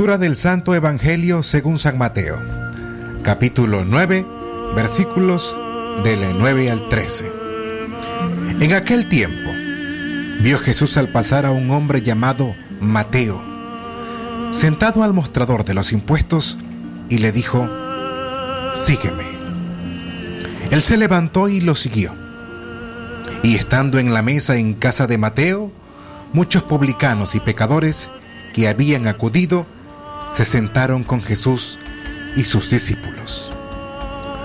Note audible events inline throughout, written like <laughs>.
Lectura del Santo Evangelio según San Mateo, capítulo 9, versículos del 9 al 13. En aquel tiempo, vio Jesús al pasar a un hombre llamado Mateo, sentado al mostrador de los impuestos, y le dijo, Sígueme. Él se levantó y lo siguió. Y estando en la mesa en casa de Mateo, muchos publicanos y pecadores que habían acudido se sentaron con Jesús y sus discípulos.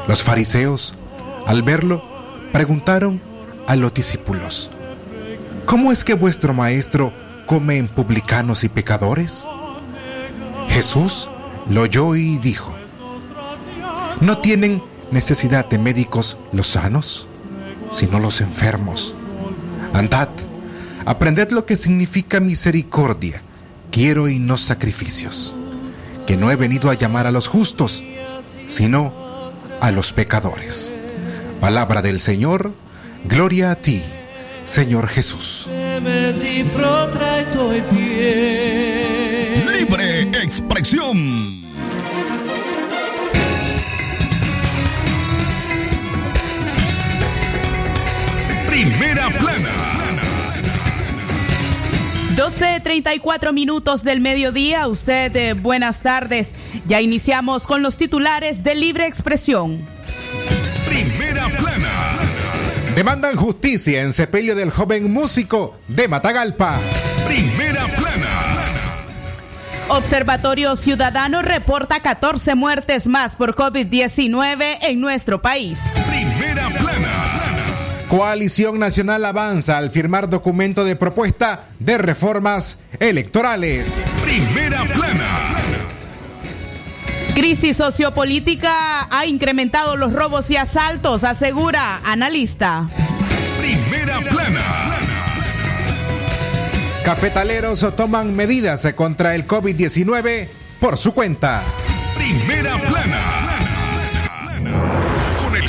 Los fariseos, al verlo, preguntaron a los discípulos, ¿cómo es que vuestro maestro come en publicanos y pecadores? Jesús lo oyó y dijo, ¿no tienen necesidad de médicos los sanos, sino los enfermos? Andad, aprended lo que significa misericordia, quiero y no sacrificios, que no he venido a llamar a los justos, sino a los pecadores. Palabra del Señor, gloria a ti, Señor Jesús. Libre expresión. 12.34 minutos del mediodía. Usted, eh, buenas tardes. Ya iniciamos con los titulares de Libre Expresión. Primera plana. Demandan justicia en sepelio del joven músico de Matagalpa. Primera plana. Observatorio Ciudadano reporta 14 muertes más por COVID-19 en nuestro país. Coalición Nacional avanza al firmar documento de propuesta de reformas electorales. Primera plana. Crisis sociopolítica ha incrementado los robos y asaltos, asegura analista. Primera plana. Cafetaleros toman medidas contra el COVID-19 por su cuenta. Primera plana.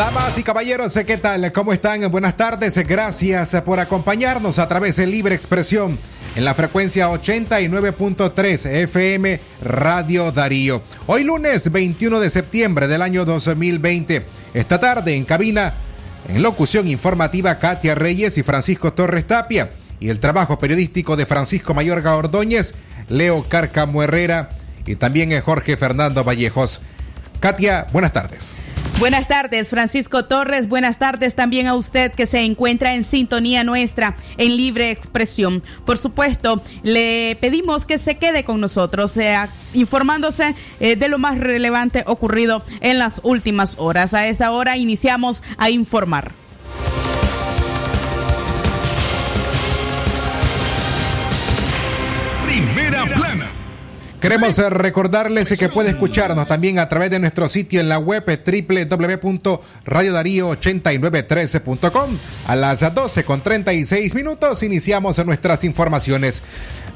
Damas y caballeros, ¿qué tal? ¿Cómo están? Buenas tardes. Gracias por acompañarnos a través de Libre Expresión en la frecuencia 89.3 FM Radio Darío. Hoy lunes 21 de septiembre del año 2020. Esta tarde en cabina, en locución informativa Katia Reyes y Francisco Torres Tapia. Y el trabajo periodístico de Francisco Mayorga Ordóñez, Leo Carcamo Herrera y también Jorge Fernando Vallejos. Katia, buenas tardes. Buenas tardes, Francisco Torres. Buenas tardes también a usted que se encuentra en sintonía nuestra en libre expresión. Por supuesto, le pedimos que se quede con nosotros, sea informándose eh, de lo más relevante ocurrido en las últimas horas. A esta hora iniciamos a informar. Queremos eh, recordarles que puede escucharnos también a través de nuestro sitio en la web eh, www.radiodarío8913.com. A las 12 con 36 minutos iniciamos nuestras informaciones.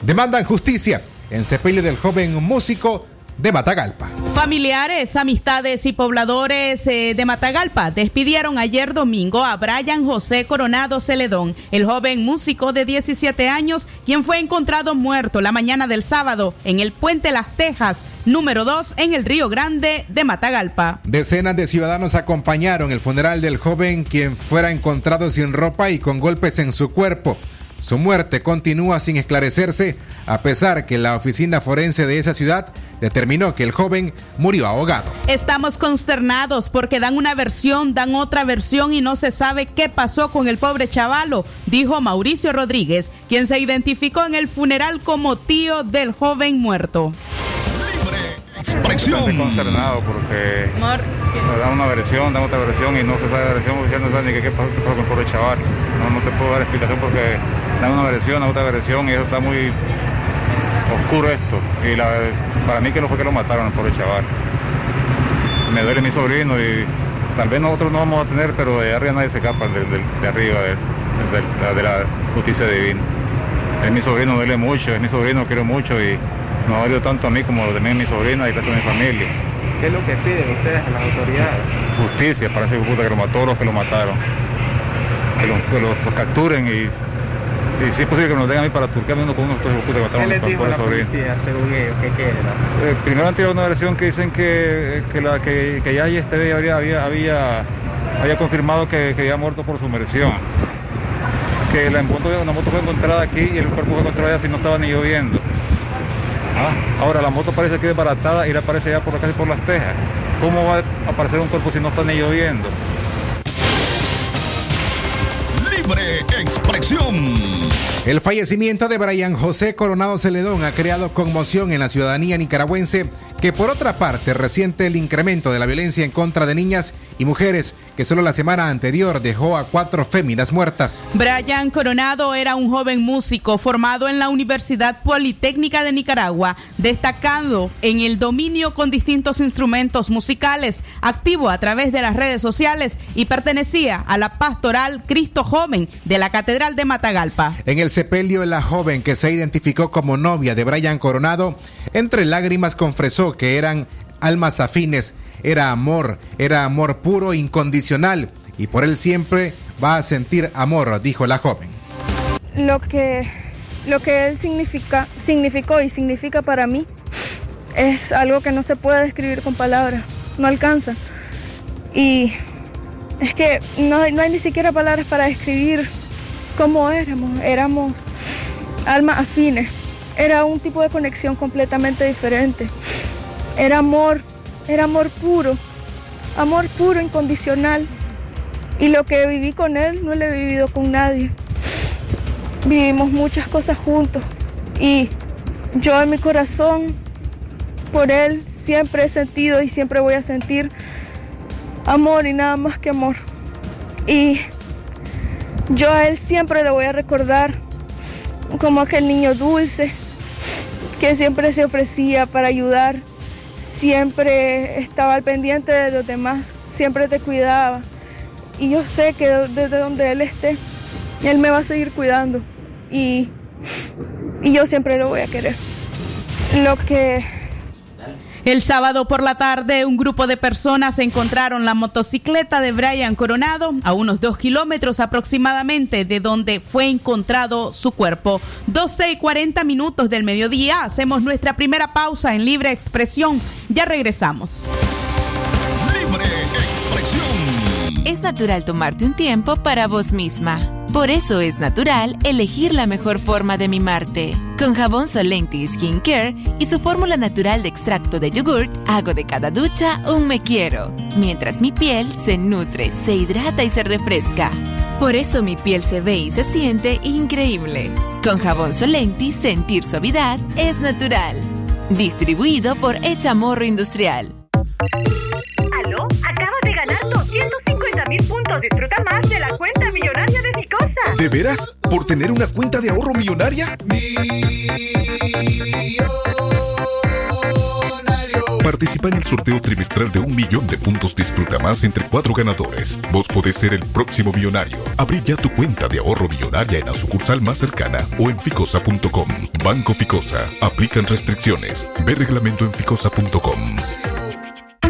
Demandan justicia en sepelio del joven músico de Matagalpa. Familiares, amistades y pobladores eh, de Matagalpa despidieron ayer domingo a Brian José Coronado Celedón, el joven músico de 17 años, quien fue encontrado muerto la mañana del sábado en el puente Las Tejas, número 2 en el Río Grande de Matagalpa. Decenas de ciudadanos acompañaron el funeral del joven, quien fuera encontrado sin ropa y con golpes en su cuerpo. Su muerte continúa sin esclarecerse, a pesar que la oficina forense de esa ciudad determinó que el joven murió ahogado. Estamos consternados porque dan una versión, dan otra versión y no se sabe qué pasó con el pobre chavalo, dijo Mauricio Rodríguez, quien se identificó en el funeral como tío del joven muerto. Expresión. Estoy consternado porque me dan una versión, dan otra versión y no se sabe la versión oficial, no sabe ni qué, qué pasó, qué pasó con el pobre chaval. No, no te puedo dar explicación porque dan una versión, dan otra versión y eso está muy oscuro esto. Y para mí que no fue que lo mataron por el chaval. Me duele mi sobrino y tal vez nosotros no vamos a tener, pero de arriba nadie se escapa de, arriba, de, la justicia divina. Es mi sobrino, duele mucho, es mi sobrino, quiero mucho y no dolió tanto a mí como a mi sobrina y a mi familia. ¿Qué es lo que piden ustedes a las autoridades? Justicia, parece que que lo mató los que lo mataron. Que, los, capturen y, y si es posible que nos den a mí para turcarme uno con unos que mataron ¿Qué les dijo la policía, según ellos, qué queda? Eh, primero han tirado una versión que dicen que, que, la, que, que ya este había, había, había, había confirmado que, que había muerto por sumersión que la moto, una moto fue encontrada aquí y el cuerpo fue encontrado allá si no estaba ni lloviendo. Ah, ahora la moto parece que es baratada y la aparece ya por casi por las tejas. ¿Cómo va a aparecer un cuerpo si no está ni lloviendo? Libre expresión. El fallecimiento de Brian José Coronado Celedón ha creado conmoción en la ciudadanía nicaragüense que por otra parte resiente el incremento de la violencia en contra de niñas y mujeres que solo la semana anterior dejó a cuatro féminas muertas. Brian Coronado era un joven músico formado en la Universidad Politécnica de Nicaragua, destacando en el dominio con distintos instrumentos musicales, activo a través de las redes sociales y pertenecía a la pastoral Cristo Joven de la Catedral de Matagalpa. En el sepelio, la joven que se identificó como novia de Brian Coronado, entre lágrimas confesó que eran almas afines, era amor, era amor puro, incondicional, y por él siempre va a sentir amor, dijo la joven. Lo que, lo que él significa, significó y significa para mí es algo que no se puede describir con palabras, no alcanza. Y es que no, no hay ni siquiera palabras para describir cómo éramos, éramos almas afines, era un tipo de conexión completamente diferente. Era amor, era amor puro, amor puro, incondicional. Y lo que viví con él no lo he vivido con nadie. Vivimos muchas cosas juntos y yo en mi corazón por él siempre he sentido y siempre voy a sentir amor y nada más que amor. Y yo a él siempre le voy a recordar como aquel niño dulce que siempre se ofrecía para ayudar siempre estaba al pendiente de los demás, siempre te cuidaba. Y yo sé que desde donde Él esté, Él me va a seguir cuidando. Y, y yo siempre lo voy a querer. Lo que el sábado por la tarde, un grupo de personas encontraron la motocicleta de Brian Coronado a unos dos kilómetros aproximadamente de donde fue encontrado su cuerpo. 12 y 40 minutos del mediodía, hacemos nuestra primera pausa en Libre Expresión. Ya regresamos. Libre Expresión. Es natural tomarte un tiempo para vos misma. Por eso es natural elegir la mejor forma de mimarte. Con jabón Solenti Skin Care y su fórmula natural de extracto de yogurt, hago de cada ducha un me quiero, mientras mi piel se nutre, se hidrata y se refresca. Por eso mi piel se ve y se siente increíble. Con jabón Solenti, sentir suavidad es natural. Distribuido por Echamorro Industrial. ¿Aló? Acaba de ganar 250 mil puntos. Disfruta más de la cuenta millonaria de ¿De veras? ¿Por tener una cuenta de ahorro millonaria? Participa en el sorteo trimestral de un millón de puntos Disfruta Más entre cuatro ganadores. Vos podés ser el próximo millonario. Abrí ya tu cuenta de ahorro millonaria en la sucursal más cercana o en ficosa.com. Banco Ficosa. Aplican restricciones. Ve reglamento en ficosa.com.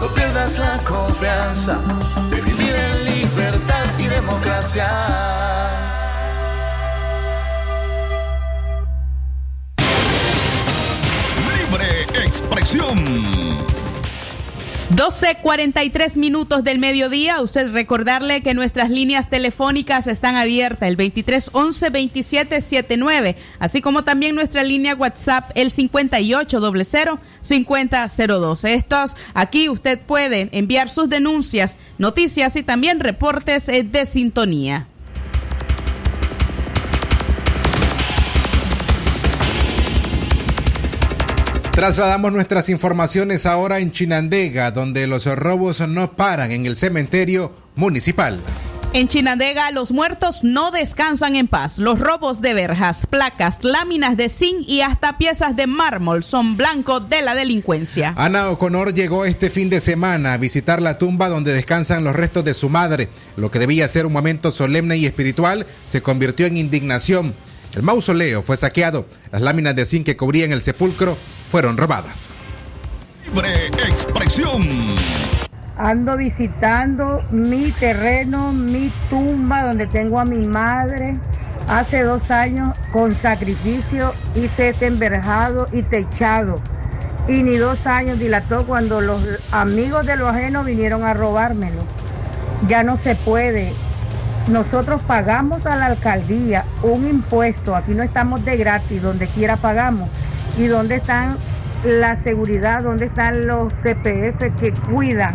No pierdas la confianza de vivir en libertad y democracia. Libre expresión. 12.43 minutos del mediodía. Usted recordarle que nuestras líneas telefónicas están abiertas, el 2311 2779, así como también nuestra línea WhatsApp, el 5800 5002. Estos, aquí usted puede enviar sus denuncias, noticias y también reportes eh, de sintonía. Trasladamos nuestras informaciones ahora en Chinandega, donde los robos no paran en el cementerio municipal. En Chinandega, los muertos no descansan en paz. Los robos de verjas, placas, láminas de zinc y hasta piezas de mármol son blanco de la delincuencia. Ana O'Connor llegó este fin de semana a visitar la tumba donde descansan los restos de su madre. Lo que debía ser un momento solemne y espiritual se convirtió en indignación. El mausoleo fue saqueado. Las láminas de zinc que cubrían el sepulcro fueron robadas. Libre expresión. Ando visitando mi terreno, mi tumba donde tengo a mi madre. Hace dos años con sacrificio hice este enverjado y techado. Y ni dos años dilató cuando los amigos de lo ajeno vinieron a robármelo. Ya no se puede. Nosotros pagamos a la alcaldía un impuesto. Aquí no estamos de gratis, donde quiera pagamos. ¿Y dónde están la seguridad? ¿Dónde están los CPF que cuidan?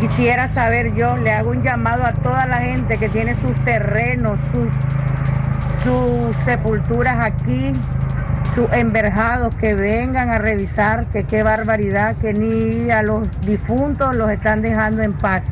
Quisiera saber yo, le hago un llamado a toda la gente que tiene sus terrenos, sus, sepulturas aquí, sus enverjados, que vengan a revisar, que qué barbaridad, que ni a los difuntos los están dejando en paz.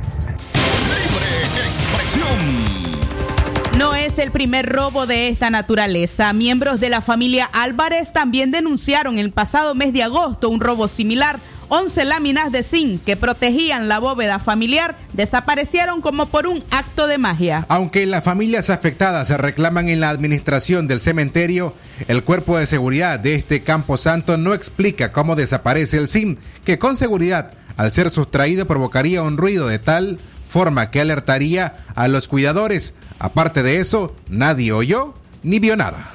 No es el primer robo de esta naturaleza. Miembros de la familia Álvarez también denunciaron el pasado mes de agosto un robo similar. 11 láminas de zinc que protegían la bóveda familiar desaparecieron como por un acto de magia. Aunque las familias afectadas se reclaman en la administración del cementerio, el cuerpo de seguridad de este campo santo no explica cómo desaparece el zinc, que con seguridad, al ser sustraído, provocaría un ruido de tal forma que alertaría a los cuidadores. Aparte de eso, nadie oyó ni vio nada.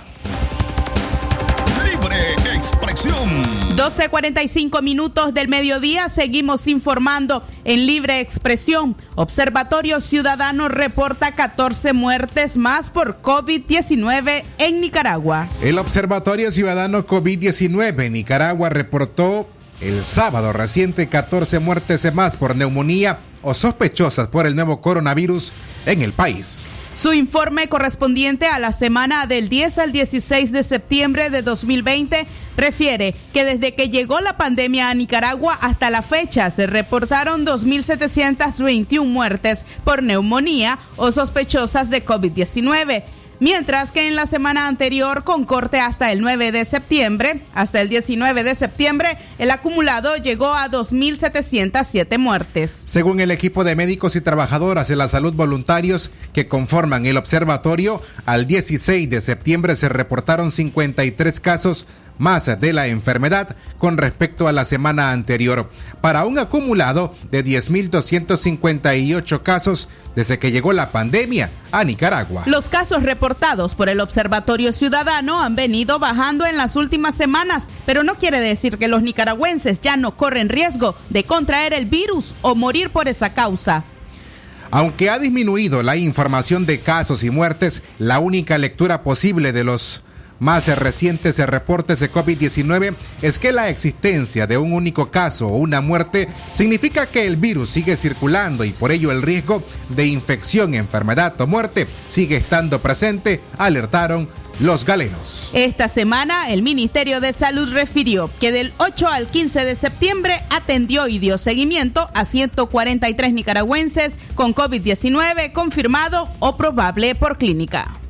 Libre expresión. 12.45 minutos del mediodía, seguimos informando en libre expresión. Observatorio Ciudadano reporta 14 muertes más por COVID-19 en Nicaragua. El Observatorio Ciudadano COVID-19 en Nicaragua reportó el sábado reciente 14 muertes más por neumonía o sospechosas por el nuevo coronavirus en el país. Su informe correspondiente a la semana del 10 al 16 de septiembre de 2020 refiere que desde que llegó la pandemia a Nicaragua hasta la fecha se reportaron 2.721 muertes por neumonía o sospechosas de COVID-19 mientras que en la semana anterior, con corte hasta el 9 de septiembre, hasta el 19 de septiembre, el acumulado llegó a 2.707 muertes. Según el equipo de médicos y trabajadoras de la salud voluntarios que conforman el observatorio, al 16 de septiembre se reportaron 53 casos más de la enfermedad con respecto a la semana anterior, para un acumulado de 10.258 casos desde que llegó la pandemia a Nicaragua. Los casos reportados por el Observatorio Ciudadano han venido bajando en las últimas semanas, pero no quiere decir que los nicaragüenses ya no corren riesgo de contraer el virus o morir por esa causa. Aunque ha disminuido la información de casos y muertes, la única lectura posible de los más recientes reportes de COVID-19 es que la existencia de un único caso o una muerte significa que el virus sigue circulando y por ello el riesgo de infección, enfermedad o muerte sigue estando presente, alertaron los galenos. Esta semana el Ministerio de Salud refirió que del 8 al 15 de septiembre atendió y dio seguimiento a 143 nicaragüenses con COVID-19 confirmado o probable por clínica.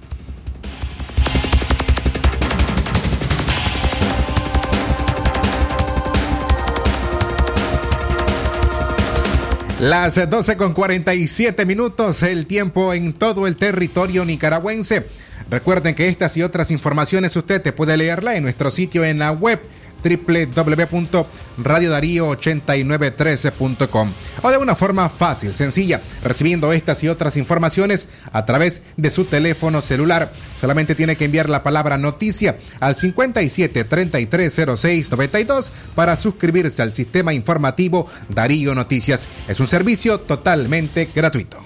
Las 12 con 47 minutos, el tiempo en todo el territorio nicaragüense. Recuerden que estas y otras informaciones usted te puede leerla en nuestro sitio en la web www.radiodarío8913.com o de una forma fácil, sencilla, recibiendo estas y otras informaciones a través de su teléfono celular. Solamente tiene que enviar la palabra noticia al 57 92 para suscribirse al sistema informativo Darío Noticias. Es un servicio totalmente gratuito.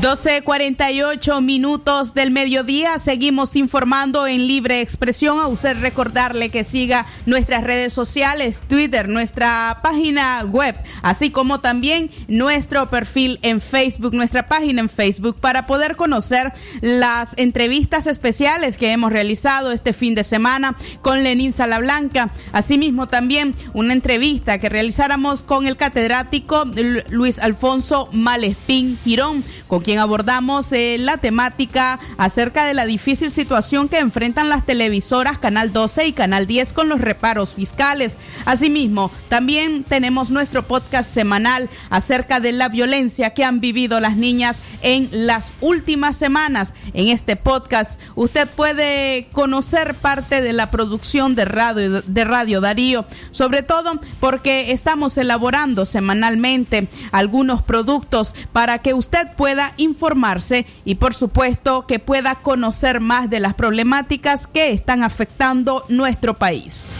12.48 minutos del mediodía. Seguimos informando en libre expresión. A usted recordarle que siga nuestras redes sociales, Twitter, nuestra página web, así como también nuestro perfil en Facebook, nuestra página en Facebook, para poder conocer las entrevistas especiales que hemos realizado este fin de semana con Lenín Salablanca. Asimismo, también una entrevista que realizáramos con el catedrático Luis Alfonso Malespín Girón, con quien abordamos eh, la temática acerca de la difícil situación que enfrentan las televisoras Canal 12 y Canal 10 con los reparos fiscales. Asimismo, también tenemos nuestro podcast semanal acerca de la violencia que han vivido las niñas en las últimas semanas. En este podcast usted puede conocer parte de la producción de radio, de radio Darío, sobre todo porque estamos elaborando semanalmente algunos productos para que usted pueda informarse y por supuesto que pueda conocer más de las problemáticas que están afectando nuestro país.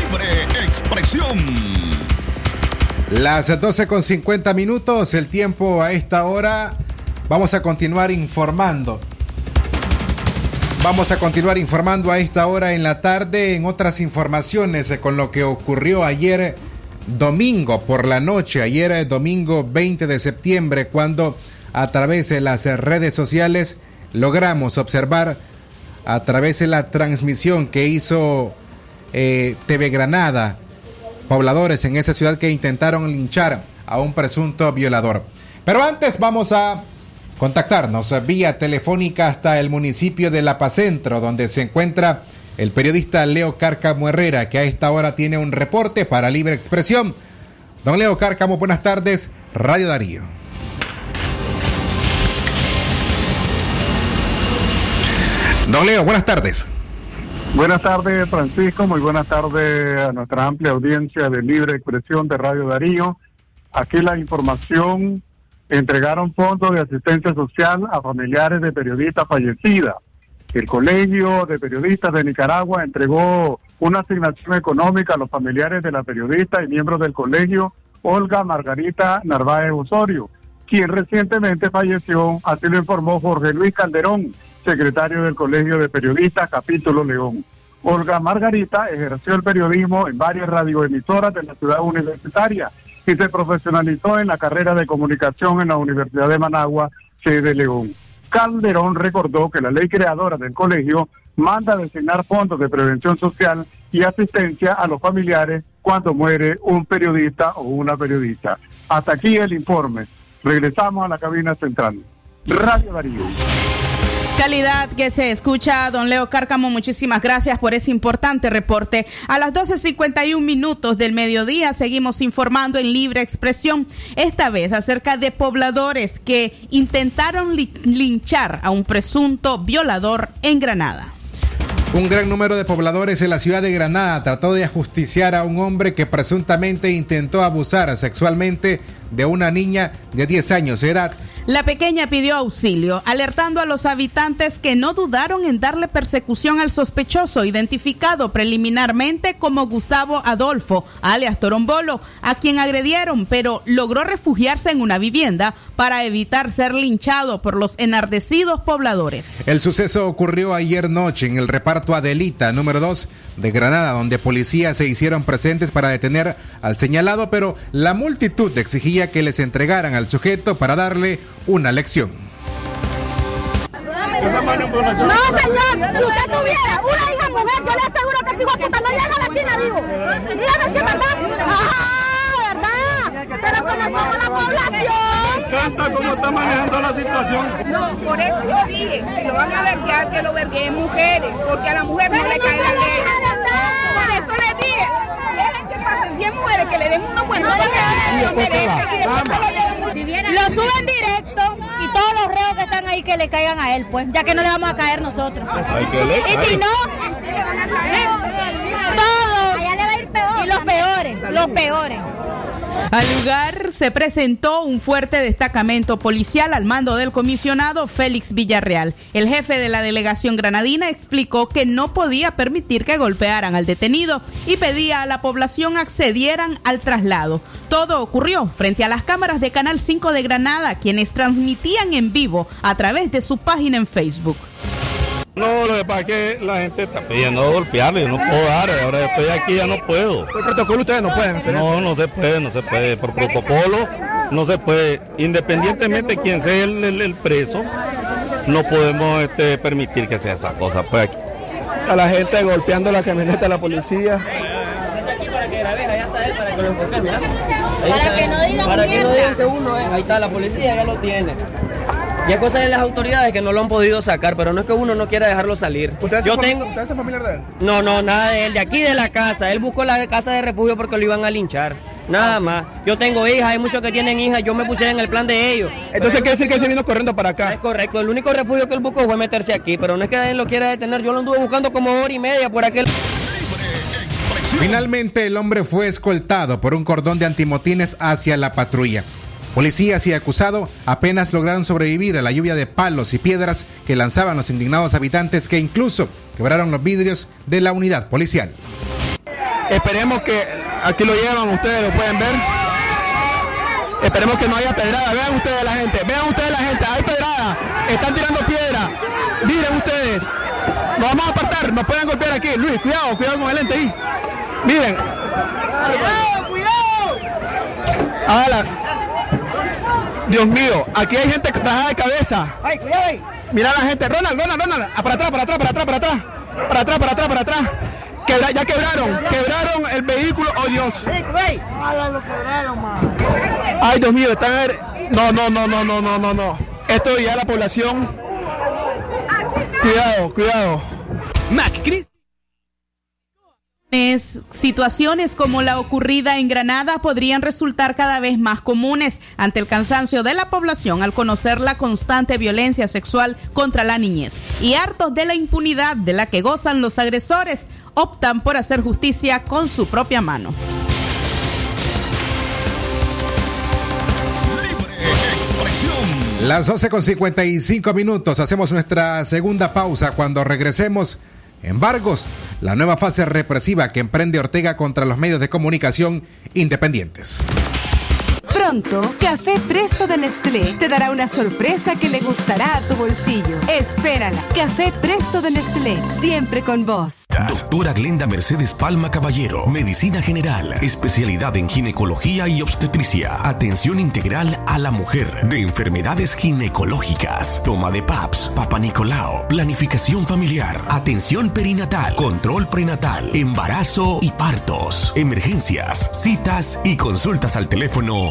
Libre expresión. Las 12 con 50 minutos, el tiempo a esta hora. Vamos a continuar informando. Vamos a continuar informando a esta hora en la tarde en otras informaciones con lo que ocurrió ayer domingo por la noche, ayer eh, domingo 20 de septiembre, cuando a través de las redes sociales logramos observar a través de la transmisión que hizo eh, TV Granada, pobladores en esa ciudad que intentaron linchar a un presunto violador. Pero antes vamos a contactarnos vía telefónica hasta el municipio de La Paz Centro, donde se encuentra el periodista Leo Cárcamo Herrera, que a esta hora tiene un reporte para Libre Expresión. Don Leo Cárcamo, buenas tardes, Radio Darío. Don Leo, buenas tardes. Buenas tardes, Francisco. Muy buenas tardes a nuestra amplia audiencia de Libre Expresión de Radio Darío. Aquí la información, entregaron fondos de asistencia social a familiares de periodistas fallecidas. El Colegio de Periodistas de Nicaragua entregó una asignación económica a los familiares de la periodista y miembros del colegio Olga Margarita Narváez Osorio, quien recientemente falleció, así lo informó Jorge Luis Calderón, secretario del Colegio de Periodistas Capítulo León. Olga Margarita ejerció el periodismo en varias radioemisoras de la ciudad universitaria y se profesionalizó en la carrera de comunicación en la Universidad de Managua, sede León. Calderón recordó que la ley creadora del colegio manda designar fondos de prevención social y asistencia a los familiares cuando muere un periodista o una periodista. Hasta aquí el informe. Regresamos a la cabina central. Radio Darío. Calidad que se escucha, don Leo Cárcamo, muchísimas gracias por ese importante reporte. A las 12.51 minutos del mediodía seguimos informando en libre expresión, esta vez acerca de pobladores que intentaron linchar a un presunto violador en Granada. Un gran número de pobladores en la ciudad de Granada trató de ajusticiar a un hombre que presuntamente intentó abusar sexualmente de una niña de 10 años de edad. La pequeña pidió auxilio, alertando a los habitantes que no dudaron en darle persecución al sospechoso, identificado preliminarmente como Gustavo Adolfo, alias Torombolo, a quien agredieron, pero logró refugiarse en una vivienda para evitar ser linchado por los enardecidos pobladores. El suceso ocurrió ayer noche en el reparto Adelita número 2 de Granada, donde policías se hicieron presentes para detener al señalado, pero la multitud exigía que les entregaran al sujeto para darle una lección. No, señor, si usted tuviera una hija mujer, yo le aseguro que si puta no llega a la esquina vivo. Dígame si es verdad. ¡Ah, verdad! Pero conocemos la población. Canta cómo está manejando la situación. No, por eso yo dije, si lo van a verguear, que lo vergueen mujeres, porque a la mujer no le cae la ley. Por eso le dije, dejen que pasen 100 mujeres, que le den unos buenos papeles, lo merezcan, Lo suben directo y todos los reos que están ahí que le caigan a él, pues, ya que no le vamos a caer nosotros. Y si no, todos. Allá le va a ir peor. Y los peores, los peores. Al lugar se presentó un fuerte destacamento policial al mando del comisionado Félix Villarreal. El jefe de la delegación granadina explicó que no podía permitir que golpearan al detenido y pedía a la población accedieran al traslado. Todo ocurrió frente a las cámaras de Canal 5 de Granada, quienes transmitían en vivo a través de su página en Facebook. No, lo que pasa es que la gente está pidiendo golpearlo, yo no puedo dar, ahora estoy aquí, ya no puedo. Por protocolo ustedes no pueden hacer No, no se puede, no se puede, por protocolo no se puede, independientemente de quién sea el, el- el preso, no podemos este, permitir que sea esa cosa. Pues aquí. A la gente golpeando la camioneta de la policía. Para que no digan Para que no digan que uno. Ahí está, la policía ya lo tiene. Y hay cosas de las autoridades que no lo han podido sacar, pero no es que uno no quiera dejarlo salir. ¿Ustedes Yo son, tengo... ¿Ustedes son familiar de él? No, no, nada de él, de aquí de la casa. Él buscó la casa de refugio porque lo iban a linchar. Nada más. Yo tengo hijas, hay muchos que tienen hijas, yo me puse en el plan de ellos. Entonces quiere decir que él se vino corriendo para acá. Es correcto, el único refugio que él buscó fue meterse aquí, pero no es que él lo quiera detener, yo lo anduve buscando como hora y media por aquel... Finalmente, el hombre fue escoltado por un cordón de antimotines hacia la patrulla. Policías y acusado apenas lograron sobrevivir a la lluvia de palos y piedras que lanzaban los indignados habitantes que incluso quebraron los vidrios de la unidad policial. Esperemos que aquí lo llevan, ustedes lo pueden ver. Esperemos que no haya pedrada. Vean ustedes la gente, vean ustedes la gente, hay pedrada, están tirando piedra. Miren ustedes, nos vamos a apartar, nos pueden golpear aquí. Luis, cuidado, cuidado con el lente ahí. Miren. Cuidado, cuidado. Ala. Dios mío, aquí hay gente bajada de cabeza. Ay, cuidado ahí. Mira la gente, Ronald, Ronald, Ronald, ah, para atrás, para atrás, para atrás, para atrás. Para atrás, para atrás, para atrás. Quebra- ya quebraron, quebraron el vehículo, oh Dios. Ay, Dios mío, están. No, no, no, no, no, no, no, no. Esto ya la población. Cuidado, cuidado. Mac Es- Situaciones como la ocurrida en Granada podrían resultar cada vez más comunes ante el cansancio de la población al conocer la constante violencia sexual contra la niñez. Y hartos de la impunidad de la que gozan los agresores, optan por hacer justicia con su propia mano. Las 12 con 55 minutos. Hacemos nuestra segunda pausa cuando regresemos. Embargos, la nueva fase represiva que emprende Ortega contra los medios de comunicación independientes. Café Presto de Nestlé te dará una sorpresa que le gustará a tu bolsillo. Espérala. Café Presto de Nestlé, siempre con vos. Doctora Glenda Mercedes Palma Caballero, Medicina General, especialidad en ginecología y obstetricia, atención integral a la mujer, de enfermedades ginecológicas, toma de PAPS, Papa Nicolao, planificación familiar, atención perinatal, control prenatal, embarazo y partos, emergencias, citas y consultas al teléfono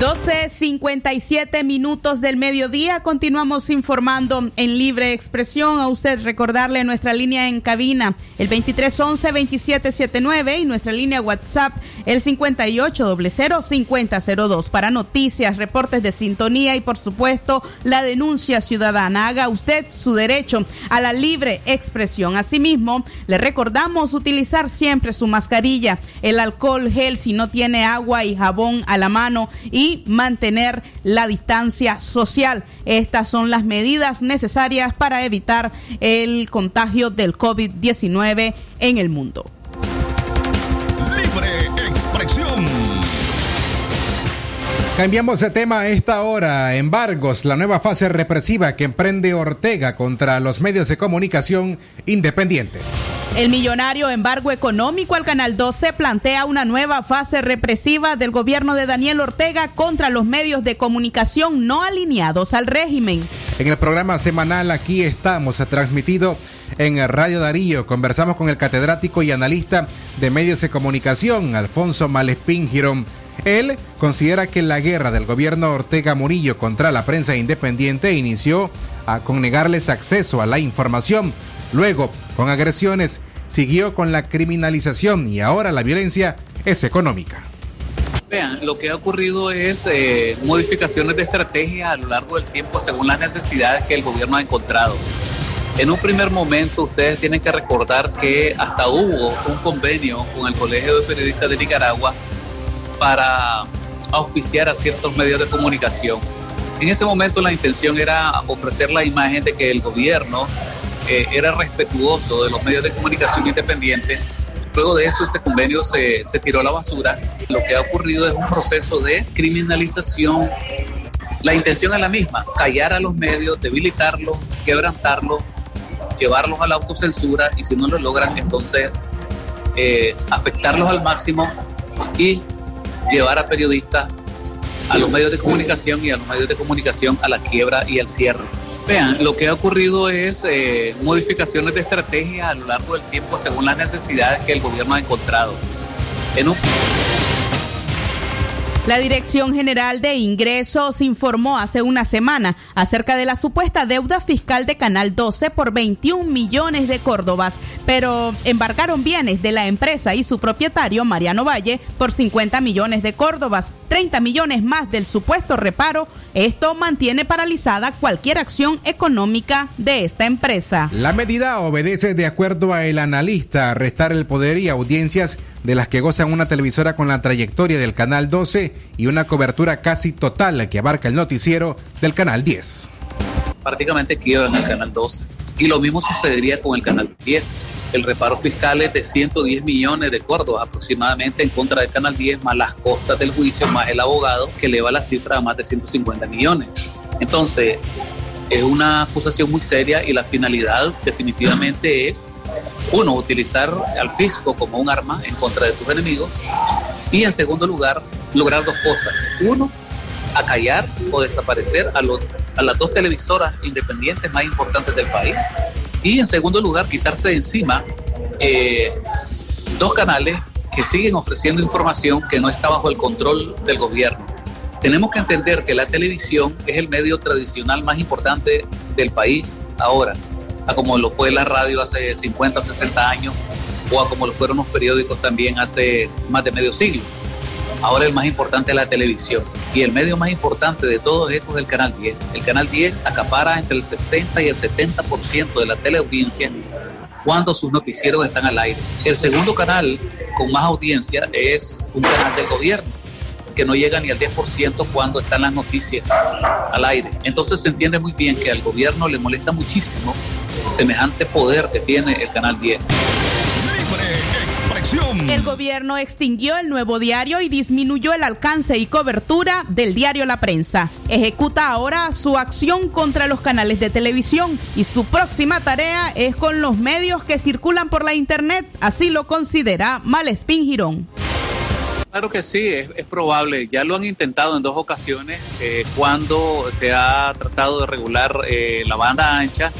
12.57 minutos del mediodía. Continuamos informando en libre expresión. A usted recordarle nuestra línea en cabina, el 2311-2779 y nuestra línea WhatsApp, el 5800-5002 para noticias, reportes de sintonía y por supuesto la denuncia ciudadana. Haga usted su derecho a la libre expresión. Asimismo, le recordamos utilizar siempre su mascarilla, el alcohol gel si no tiene agua y jabón a la mano y mantener la distancia social. Estas son las medidas necesarias para evitar el contagio del COVID-19 en el mundo. Cambiamos de tema a esta hora. Embargos, la nueva fase represiva que emprende Ortega contra los medios de comunicación independientes. El millonario embargo económico al Canal 12 plantea una nueva fase represiva del gobierno de Daniel Ortega contra los medios de comunicación no alineados al régimen. En el programa semanal Aquí estamos, transmitido en Radio Darío, conversamos con el catedrático y analista de medios de comunicación, Alfonso Malespín Girón. Él considera que la guerra del gobierno Ortega Murillo contra la prensa independiente inició a, con negarles acceso a la información, luego con agresiones, siguió con la criminalización y ahora la violencia es económica. Vean, lo que ha ocurrido es eh, modificaciones de estrategia a lo largo del tiempo según las necesidades que el gobierno ha encontrado. En un primer momento ustedes tienen que recordar que hasta hubo un convenio con el Colegio de Periodistas de Nicaragua para auspiciar a ciertos medios de comunicación. En ese momento la intención era ofrecer la imagen de que el gobierno eh, era respetuoso de los medios de comunicación independientes. Luego de eso ese convenio se, se tiró a la basura. Lo que ha ocurrido es un proceso de criminalización. La intención es la misma, callar a los medios, debilitarlos, quebrantarlos, llevarlos a la autocensura y si no lo logran entonces eh, afectarlos al máximo y llevar a periodistas, a los medios de comunicación y a los medios de comunicación a la quiebra y al cierre. Vean, lo que ha ocurrido es eh, modificaciones de estrategia a lo largo del tiempo según las necesidades que el gobierno ha encontrado. En un... La Dirección General de Ingresos informó hace una semana acerca de la supuesta deuda fiscal de Canal 12 por 21 millones de córdobas, pero embargaron bienes de la empresa y su propietario, Mariano Valle, por 50 millones de córdobas, 30 millones más del supuesto reparo. Esto mantiene paralizada cualquier acción económica de esta empresa. La medida obedece, de acuerdo a el analista, a restar el poder y audiencias de las que gozan una televisora con la trayectoria del Canal 12 y una cobertura casi total que abarca el noticiero del Canal 10. Prácticamente quiebran el Canal 12. Y lo mismo sucedería con el Canal 10. El reparo fiscal es de 110 millones de córdobas aproximadamente en contra del Canal 10, más las costas del juicio, más el abogado, que eleva la cifra a más de 150 millones. Entonces, es una acusación muy seria y la finalidad definitivamente es, uno, utilizar al fisco como un arma en contra de tus enemigos y en segundo lugar, lograr dos cosas. Uno, acallar o desaparecer a, a las dos televisoras independientes más importantes del país y en segundo lugar, quitarse de encima eh, dos canales que siguen ofreciendo información que no está bajo el control del gobierno. Tenemos que entender que la televisión es el medio tradicional más importante del país ahora, a como lo fue la radio hace 50, 60 años, o a como lo fueron los periódicos también hace más de medio siglo. Ahora el más importante es la televisión. Y el medio más importante de todo esto es el Canal 10. El Canal 10 acapara entre el 60 y el 70% de la teleaudiencia cuando sus noticieros están al aire. El segundo canal con más audiencia es un canal del gobierno que no llega ni al 10% cuando están las noticias al aire. Entonces se entiende muy bien que al gobierno le molesta muchísimo semejante poder que tiene el Canal 10. El gobierno extinguió el nuevo diario y disminuyó el alcance y cobertura del diario La Prensa. Ejecuta ahora su acción contra los canales de televisión y su próxima tarea es con los medios que circulan por la internet, así lo considera Malespín Girón. Claro que sí, es, es, probable. Ya lo han intentado en dos ocasiones eh, cuando se ha tratado de regular eh, la banda ancha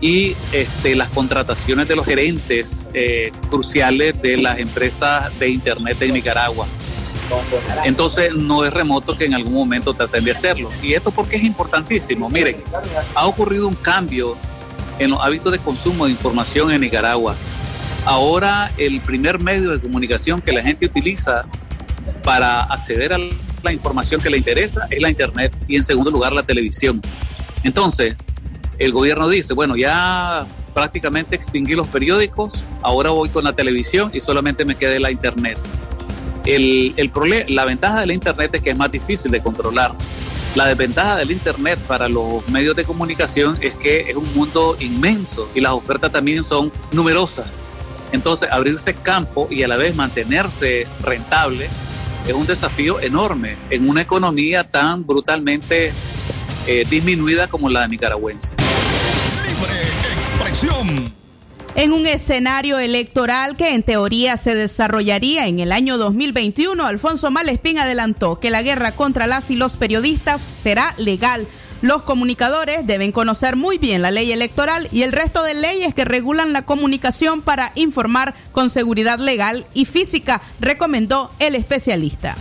y este, las contrataciones de los gerentes eh, cruciales de las empresas de Internet en Nicaragua. Entonces no es remoto que en algún momento traten de hacerlo. Y esto porque es importantísimo. Miren, ha ocurrido un cambio en los hábitos de consumo de información en Nicaragua. Ahora el primer medio de comunicación que la gente utiliza para acceder a la información que le interesa es la Internet y en segundo lugar la televisión. Entonces, el gobierno dice, bueno, ya prácticamente extinguí los periódicos, ahora voy con la televisión y solamente me queda la Internet. El, la ventaja de Internet es que es más difícil de controlar. La desventaja del Internet para los medios de comunicación es que es un mundo inmenso y las ofertas también son numerosas. Entonces, abrirse campo y a la vez mantenerse rentable es un desafío enorme en una economía tan brutalmente eh, disminuida como la nicaragüense. En un escenario electoral que en teoría se desarrollaría en el año 2021, Alfonso Malespín adelantó que la guerra contra las y los periodistas será legal. Los comunicadores deben conocer muy bien la ley electoral y el resto de leyes que regulan la comunicación para informar con seguridad legal y física, recomendó el especialista.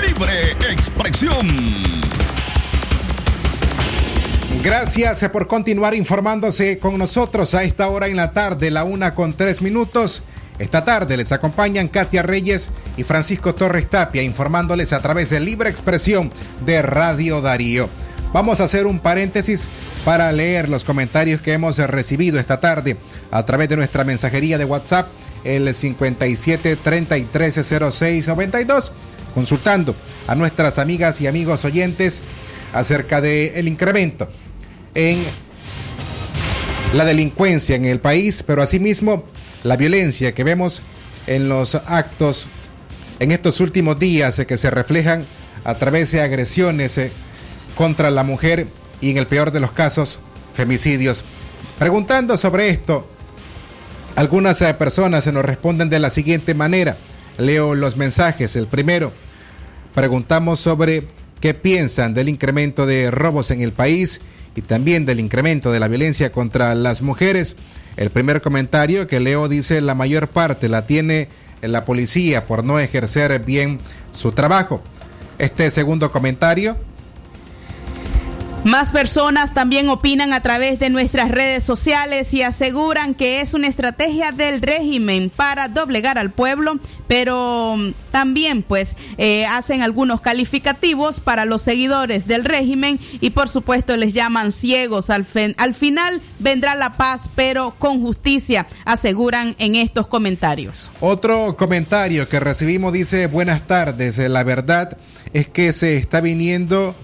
Libre expresión. Gracias por continuar informándose con nosotros a esta hora en la tarde, la una con tres minutos. Esta tarde les acompañan Katia Reyes y Francisco Torres Tapia informándoles a través de Libre Expresión de Radio Darío. Vamos a hacer un paréntesis para leer los comentarios que hemos recibido esta tarde a través de nuestra mensajería de WhatsApp, el 57 33 06 92, consultando a nuestras amigas y amigos oyentes acerca del el incremento en la delincuencia en el país, pero asimismo la violencia que vemos en los actos en estos últimos días eh, que se reflejan a través de agresiones eh, contra la mujer y en el peor de los casos, femicidios. Preguntando sobre esto, algunas eh, personas se nos responden de la siguiente manera. Leo los mensajes. El primero, preguntamos sobre qué piensan del incremento de robos en el país y también del incremento de la violencia contra las mujeres. El primer comentario que leo dice la mayor parte la tiene la policía por no ejercer bien su trabajo. Este segundo comentario más personas también opinan a través de nuestras redes sociales y aseguran que es una estrategia del régimen para doblegar al pueblo, pero también pues eh, hacen algunos calificativos para los seguidores del régimen y por supuesto les llaman ciegos. Al, al final vendrá la paz, pero con justicia, aseguran en estos comentarios. Otro comentario que recibimos dice, buenas tardes, la verdad es que se está viniendo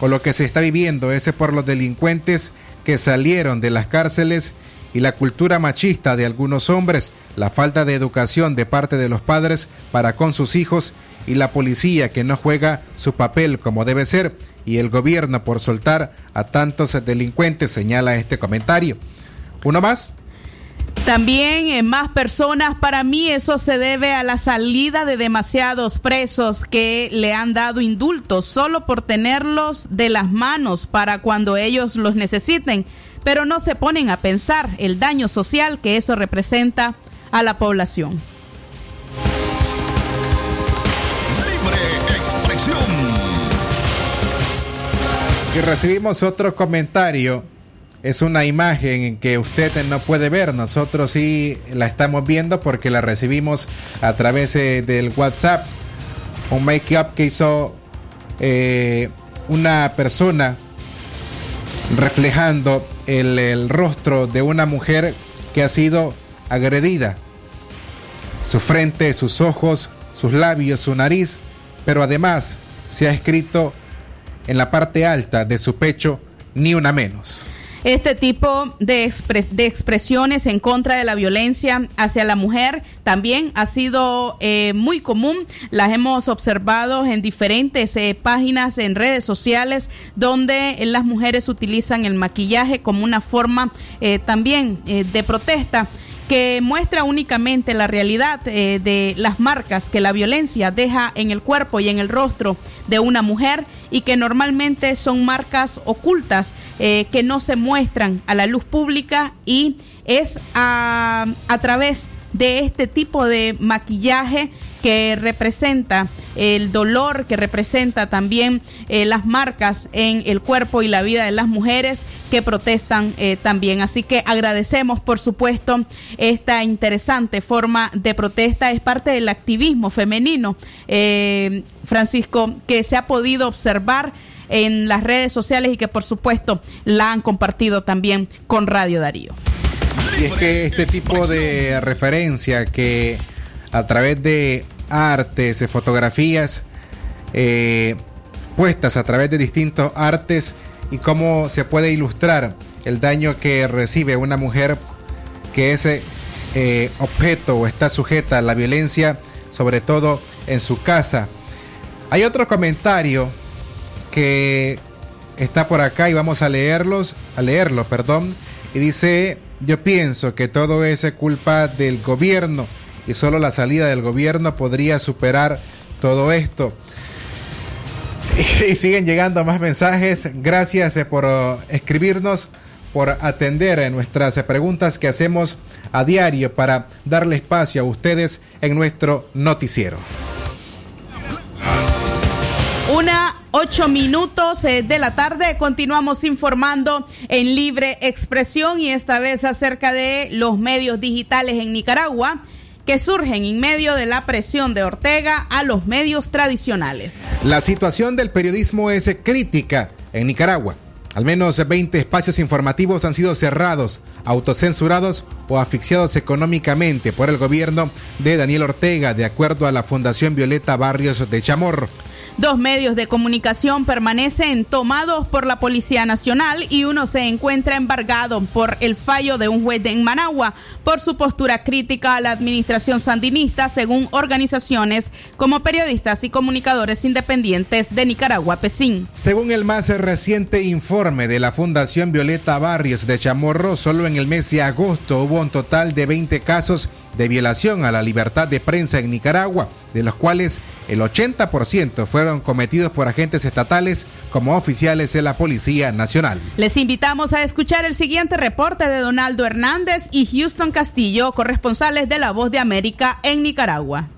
o lo que se está viviendo es por los delincuentes que salieron de las cárceles y la cultura machista de algunos hombres, la falta de educación de parte de los padres para con sus hijos y la policía que no juega su papel como debe ser y el gobierno por soltar a tantos delincuentes, señala este comentario. Uno más. También en más personas, para mí eso se debe a la salida de demasiados presos que le han dado indultos solo por tenerlos de las manos para cuando ellos los necesiten, pero no se ponen a pensar el daño social que eso representa a la población. Libre expresión. Y recibimos otro comentario es una imagen en que usted no puede ver, nosotros sí la estamos viendo porque la recibimos a través eh, del WhatsApp. Un make-up que hizo eh, una persona reflejando el rostro de una mujer que ha sido agredida. Su frente, sus ojos, sus labios, su nariz, pero además se ha escrito en la parte alta de su pecho, ni una menos. Este tipo de, expres de, expresiones en contra de la violencia hacia la mujer también ha sido eh, muy común. Las hemos observado en diferentes eh, páginas en redes sociales donde las mujeres utilizan el maquillaje como una forma eh, también de protesta que muestra únicamente la realidad eh, de las marcas que la violencia deja en el cuerpo y en el rostro de una mujer y que normalmente son marcas ocultas eh, que no se muestran a la luz pública y es a, a través de este tipo de maquillaje que representa el dolor, que representa también eh, las marcas en el cuerpo y la vida de las mujeres que protestan eh, también. Así que agradecemos, por supuesto, esta interesante forma de protesta. Es parte del activismo femenino, eh, Francisco, que se ha podido observar en las redes sociales y que, por supuesto, la han compartido también con Radio Darío. Y es que este tipo de referencia que a través de artes, fotografías eh, puestas a través de distintos artes y cómo se puede ilustrar el daño que recibe una mujer que ese eh, objeto o está sujeta a la violencia, sobre todo en su casa. Hay otro comentario que está por acá y vamos a leerlos, a leerlo, perdón, y dice, yo pienso que todo es culpa del gobierno y solo la salida del gobierno podría superar todo esto. <laughs> Y siguen llegando más mensajes. Gracias eh, por uh, escribirnos, por atender nuestras preguntas que hacemos a diario para darle espacio a ustedes en nuestro noticiero. Una ocho minutos eh, de la tarde. Continuamos informando en libre expresión y esta vez acerca de los medios digitales en Nicaragua que surgen en medio de la presión de Ortega a los medios tradicionales. La situación del periodismo es crítica en Nicaragua. Al menos 20 espacios informativos han sido cerrados, autocensurados o asfixiados económicamente por el gobierno de Daniel Ortega, de acuerdo a la Fundación Violeta Barrios de Chamorro. Dos medios de comunicación permanecen tomados por la Policía Nacional y uno se encuentra embargado por el fallo de un juez de Managua por su postura crítica a la administración sandinista, según organizaciones como periodistas y comunicadores independientes de Nicaragua, PECIN. Según el más reciente informe de la Fundación Violeta Barrios de Chamorro, solo en el mes de agosto hubo un total de 20 casos de violación a la libertad de prensa en Nicaragua, de los cuales el 80% fueron cometidos por agentes estatales como oficiales de la Policía Nacional. Les invitamos a escuchar el siguiente reporte de Donaldo Hernández y Houston Castillo, corresponsales de La Voz de América en Nicaragua.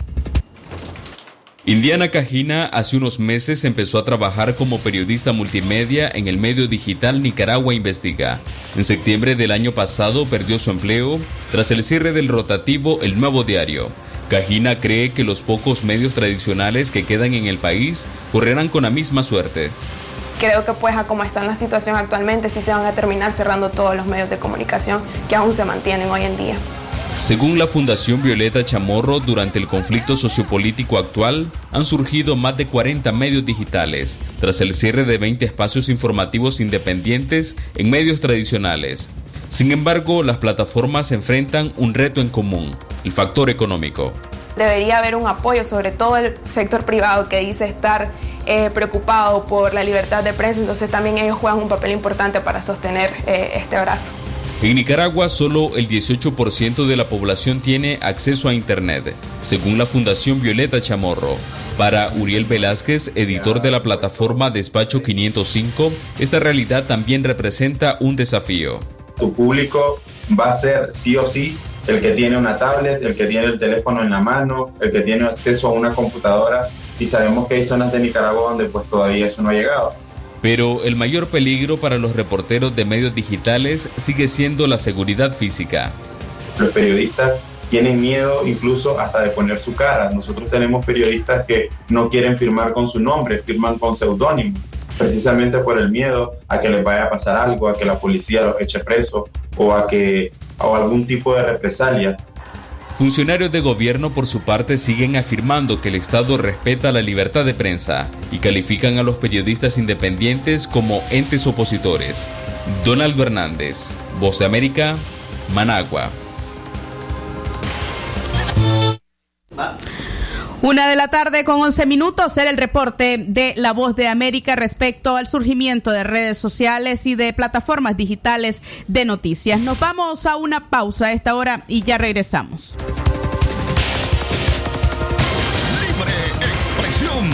Indiana Cajina hace unos meses empezó a trabajar como periodista multimedia en el medio digital Nicaragua Investiga. En septiembre del año pasado perdió su empleo tras el cierre del rotativo El Nuevo Diario. Cajina cree que los pocos medios tradicionales que quedan en el país correrán con la misma suerte. Creo que pues a como está la situación actualmente sí se van a terminar cerrando todos los medios de comunicación que aún se mantienen hoy en día. Según la Fundación Violeta Chamorro, durante el conflicto sociopolítico actual han surgido más de 40 medios digitales, tras el cierre de 20 espacios informativos independientes en medios tradicionales. Sin embargo, las plataformas enfrentan un reto en común, el factor económico. Debería haber un apoyo, sobre todo el sector privado que dice estar eh, preocupado por la libertad de prensa, entonces también ellos juegan un papel importante para sostener eh, este brazo. En Nicaragua, solo el 18% de la población tiene acceso a Internet, según la Fundación Violeta Chamorro. Para Uriel Velázquez, editor de la plataforma Despacho 505, esta realidad también representa un desafío. Tu público va a ser sí o sí el que tiene una tablet, el que tiene el teléfono en la mano, el que tiene acceso a una computadora y sabemos que hay zonas de Nicaragua donde pues todavía eso no ha llegado. Pero el mayor peligro para los reporteros de medios digitales sigue siendo la seguridad física. Los periodistas tienen miedo incluso hasta de poner su cara. Nosotros tenemos periodistas que no quieren firmar con su nombre, firman con seudónimo, precisamente por el miedo a que les vaya a pasar algo, a que la policía los eche preso o a que o algún tipo de represalia. Funcionarios de gobierno por su parte siguen afirmando que el Estado respeta la libertad de prensa y califican a los periodistas independientes como entes opositores. Donaldo Hernández, Voz de América, Managua. Una de la tarde con 11 minutos era el reporte de La Voz de América respecto al surgimiento de redes sociales y de plataformas digitales de noticias. Nos vamos a una pausa a esta hora y ya regresamos.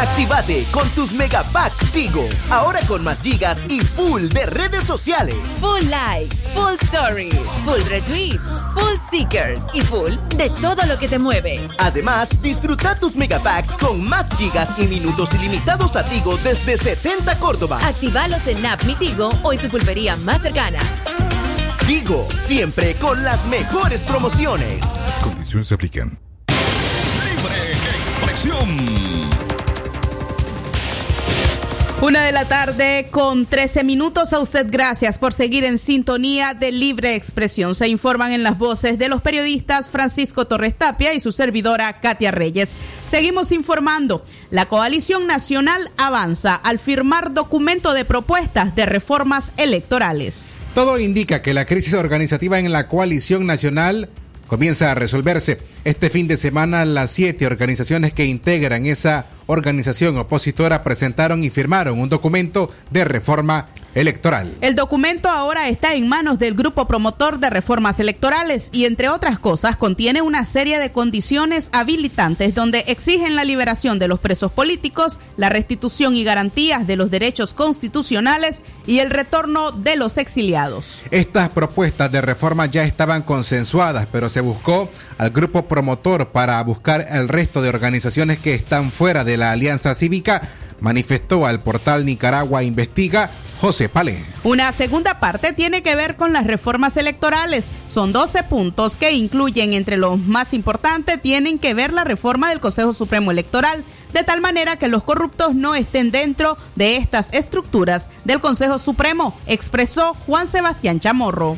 Actívate con tus megapacks Tigo. Ahora con más gigas y full de redes sociales. Full likes, full stories, full retweets, full stickers y full de todo lo que te mueve. Además, disfruta tus megapacks con más gigas y minutos ilimitados a Tigo desde 70 Córdoba. Actívalos en App Mi Tigo o en tu pulpería más cercana. Tigo, siempre con las mejores promociones. Condiciones se aplican. Expresión. Una de la tarde con 13 minutos. A usted gracias por seguir en sintonía de Libre Expresión. Se informan en las voces de los periodistas Francisco Torres Tapia y su servidora Katia Reyes. Seguimos informando. La coalición nacional avanza al firmar documento de propuestas de reformas electorales. Todo indica que la crisis organizativa en la coalición nacional comienza a resolverse. Este fin de semana las siete organizaciones que integran esa organización opositora presentaron y firmaron un documento de reforma electoral. El documento ahora está en manos del grupo promotor de reformas electorales y entre otras cosas contiene una serie de condiciones habilitantes donde exigen la liberación de los presos políticos, la restitución y garantías de los derechos constitucionales y el retorno de los exiliados. Estas propuestas de reforma ya estaban consensuadas, pero se buscó al grupo promotor para buscar el resto de organizaciones que están fuera de la Alianza Cívica, manifestó al portal Nicaragua Investiga José Palé. Una segunda parte tiene que ver con las reformas electorales. Son 12 puntos que incluyen entre los más importantes tienen que ver la reforma del Consejo Supremo Electoral, de tal manera que los corruptos no estén dentro de estas estructuras del Consejo Supremo, expresó Juan Sebastián Chamorro.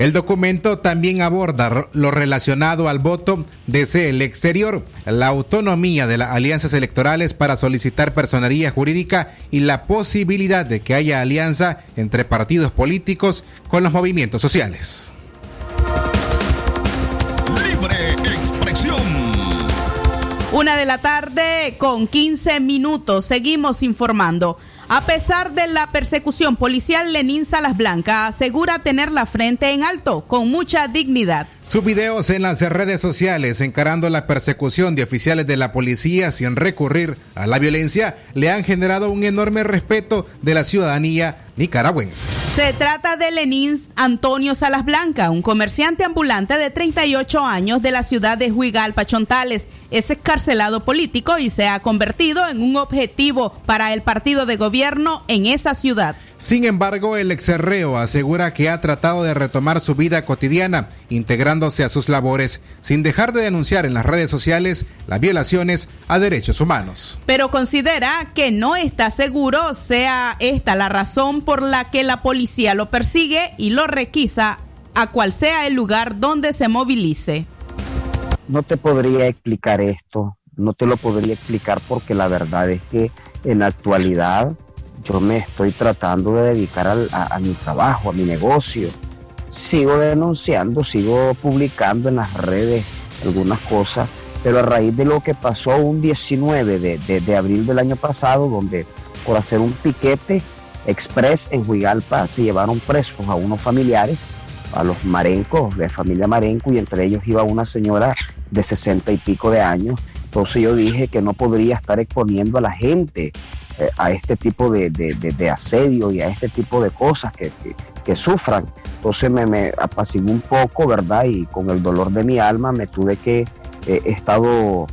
El documento también aborda lo relacionado al voto desde el exterior, la autonomía de las alianzas electorales para solicitar personería jurídica y la posibilidad de que haya alianza entre partidos políticos con los movimientos sociales. Libre expresión. Una de la tarde con 15 minutos. Seguimos informando. A pesar de la persecución policial, Lenín Salas Blanca asegura tener la frente en alto, con mucha dignidad. Sus videos en las redes sociales encarando la persecución de oficiales de la policía sin recurrir a la violencia le han generado un enorme respeto de la ciudadanía nicaragüense. Se trata de Lenín Antonio Salas Blanca, un comerciante ambulante de 38 años de la ciudad de Huigalpa, Chontales. Es escarcelado político y se ha convertido en un objetivo para el partido de gobierno en esa ciudad. Sin embargo, el exerreo asegura que ha tratado de retomar su vida cotidiana, integrándose a sus labores, sin dejar de denunciar en las redes sociales las violaciones a derechos humanos. Pero considera que no está seguro sea esta la razón por la que la policía lo persigue y lo requisa a cual sea el lugar donde se movilice. No te podría explicar esto, no te lo podría explicar porque la verdad es que en la actualidad yo me estoy tratando de dedicar al, a, mi trabajo, a mi negocio. Sigo denunciando, sigo publicando en las redes algunas cosas pero a raíz de lo que pasó un 19 de, de, abril del año pasado, donde por hacer un piquete express en Huigalpa se llevaron presos a unos familiares, a los marencos, de familia Marenco, y entre ellos iba una señora de 60 y pico de años. Entonces yo dije que no podría estar exponiendo a la gente a este tipo de, de, asedio y a este tipo de cosas que, que, sufran. Entonces me, me apacigué un poco, ¿verdad? Y con el dolor de mi alma me tuve que, eh, he estado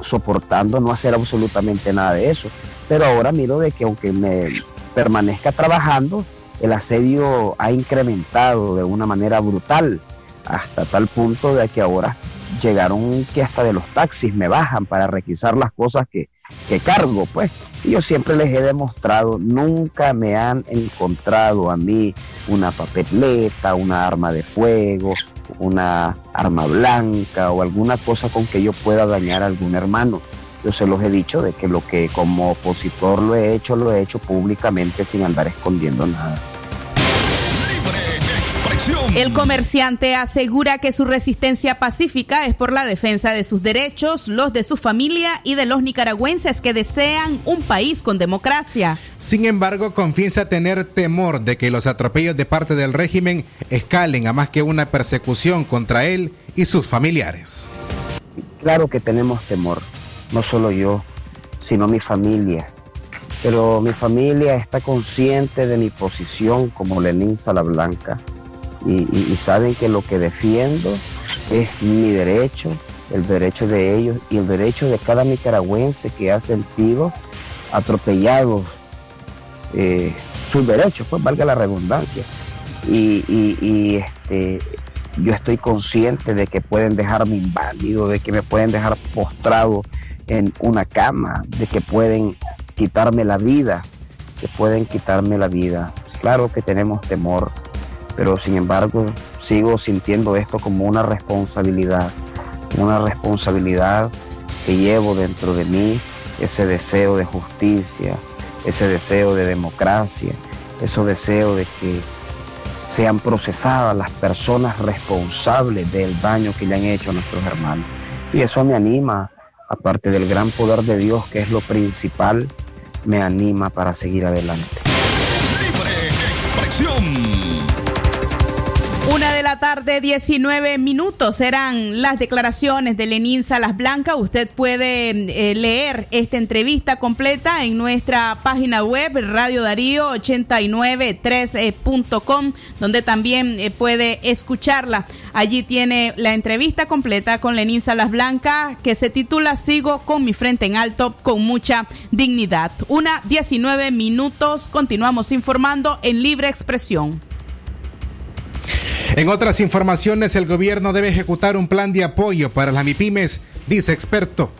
soportando no hacer absolutamente nada de eso. Pero ahora miro de que aunque me permanezca trabajando, el asedio ha incrementado de una manera brutal, hasta tal punto de que ahora llegaron que hasta de los taxis me bajan para requisar las cosas que, que cargo, pues. Y yo siempre les he demostrado, nunca me han encontrado a mí una papeleta, una arma de fuego, una arma blanca o alguna cosa con que yo pueda dañar a algún hermano. Yo se los he dicho de que lo que como opositor lo he hecho, lo he hecho públicamente sin andar escondiendo nada. El comerciante asegura que su resistencia pacífica es por la defensa de sus derechos, los de su familia y de los nicaragüenses que desean un país con democracia. Sin embargo, confiesa tener temor de que los atropellos de parte del régimen escalen a más que una persecución contra él y sus familiares. Claro que tenemos temor, no solo yo, sino mi familia. Pero mi familia está consciente de mi posición como Lenín Salablanca y, saben que lo que defiendo es mi derecho, el derecho de ellos y el derecho de cada nicaragüense que ha sentido atropellado eh, sus derechos, pues valga la redundancia. Y, este, yo estoy consciente de que pueden dejarme inválido, de que me pueden dejar postrado en una cama, de que pueden quitarme la vida, que pueden quitarme la vida. Claro que tenemos temor, pero sin embargo sigo sintiendo esto como una responsabilidad, una responsabilidad que llevo dentro de mí, ese deseo de justicia, ese deseo de democracia, ese deseo de que sean procesadas las personas responsables del daño que le han hecho a nuestros hermanos. Y eso me anima, aparte del gran poder de Dios, que es lo principal, me anima para seguir adelante. La tarde, 19 minutos, serán las declaraciones de Lenín Salas Blanca. Usted puede eh, leer esta entrevista completa en nuestra página web, Radio Darío 893.com, donde también eh, puede escucharla. Allí tiene la entrevista completa con Lenín Salas Blanca, que se titula Sigo con mi frente en alto, con mucha dignidad. Una 19 minutos, continuamos informando en libre expresión. En otras informaciones, el gobierno debe ejecutar un plan de apoyo para las MIPIMES, dice experto.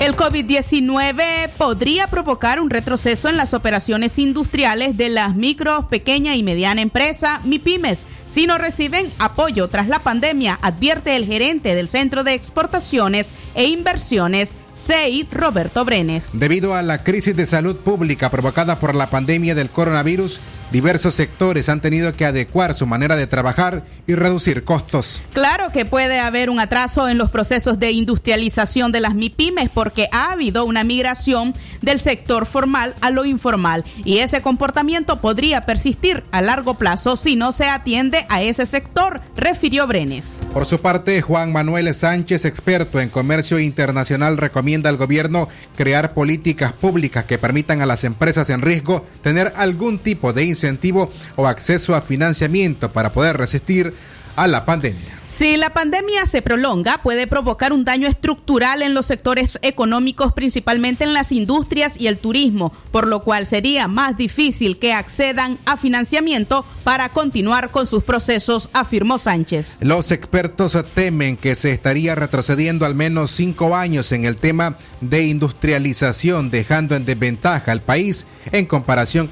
El COVID-19 podría provocar un retroceso en las operaciones industriales de las micro, pequeña y mediana empresa, MIPIMES, si no reciben apoyo tras la pandemia, advierte el gerente del Centro de Exportaciones e Inversiones, CEI, Roberto Brenes. Debido a la crisis de salud pública provocada por la pandemia del coronavirus, diversos sectores han tenido que adecuar su manera de trabajar y reducir costos. Claro que puede haber un atraso en los procesos de industrialización de las MIPIMES porque ha habido una migración del sector formal a lo informal y ese comportamiento podría persistir a largo plazo si no se atiende a ese sector, refirió Brenes. Por su parte, Juan Manuel Sánchez, experto en comercio internacional, recomienda al gobierno crear políticas públicas que permitan a las empresas en riesgo tener algún tipo de incentivo o acceso a financiamiento para poder resistir a la pandemia. Si la pandemia se prolonga, puede provocar un daño estructural en los sectores económicos, principalmente en las industrias y el turismo, por lo cual sería más difícil que accedan a financiamiento para continuar con sus procesos, afirmó Sánchez. Los expertos temen que se estaría retrocediendo al menos cinco años en el tema de industrialización, dejando en desventaja al país en comparación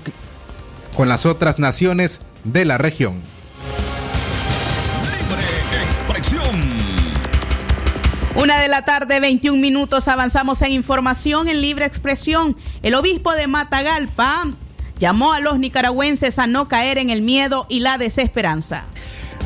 con las otras naciones de la región. Una de la tarde, 21 minutos, avanzamos en información en libre expresión. El obispo de Matagalpa llamó a los nicaragüenses a no caer en el miedo y la desesperanza.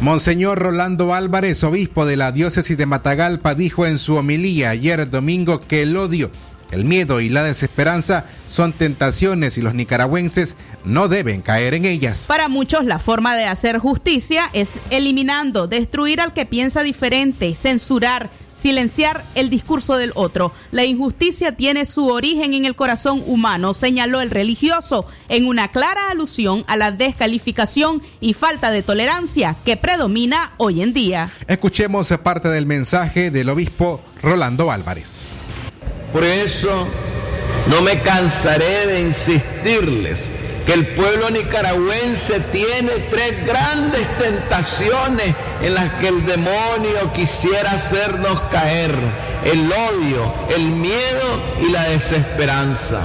Monseñor Rolando Álvarez, obispo de la diócesis de Matagalpa, dijo en su homilía ayer domingo que el odio, el miedo y la desesperanza son tentaciones y los nicaragüenses no deben caer en ellas. Para muchos la forma de hacer justicia es eliminando, destruir al que piensa diferente, censurar, silenciar el discurso del otro. La injusticia tiene su origen en el corazón humano, señaló el religioso, en una clara alusión a la descalificación y falta de tolerancia que predomina hoy en día. Escuchemos parte del mensaje del obispo Rolando Álvarez. Por eso no me cansaré de insistirles que el pueblo nicaragüense tiene tres grandes tentaciones en las que el demonio quisiera hacernos caer. El odio, el miedo y la desesperanza.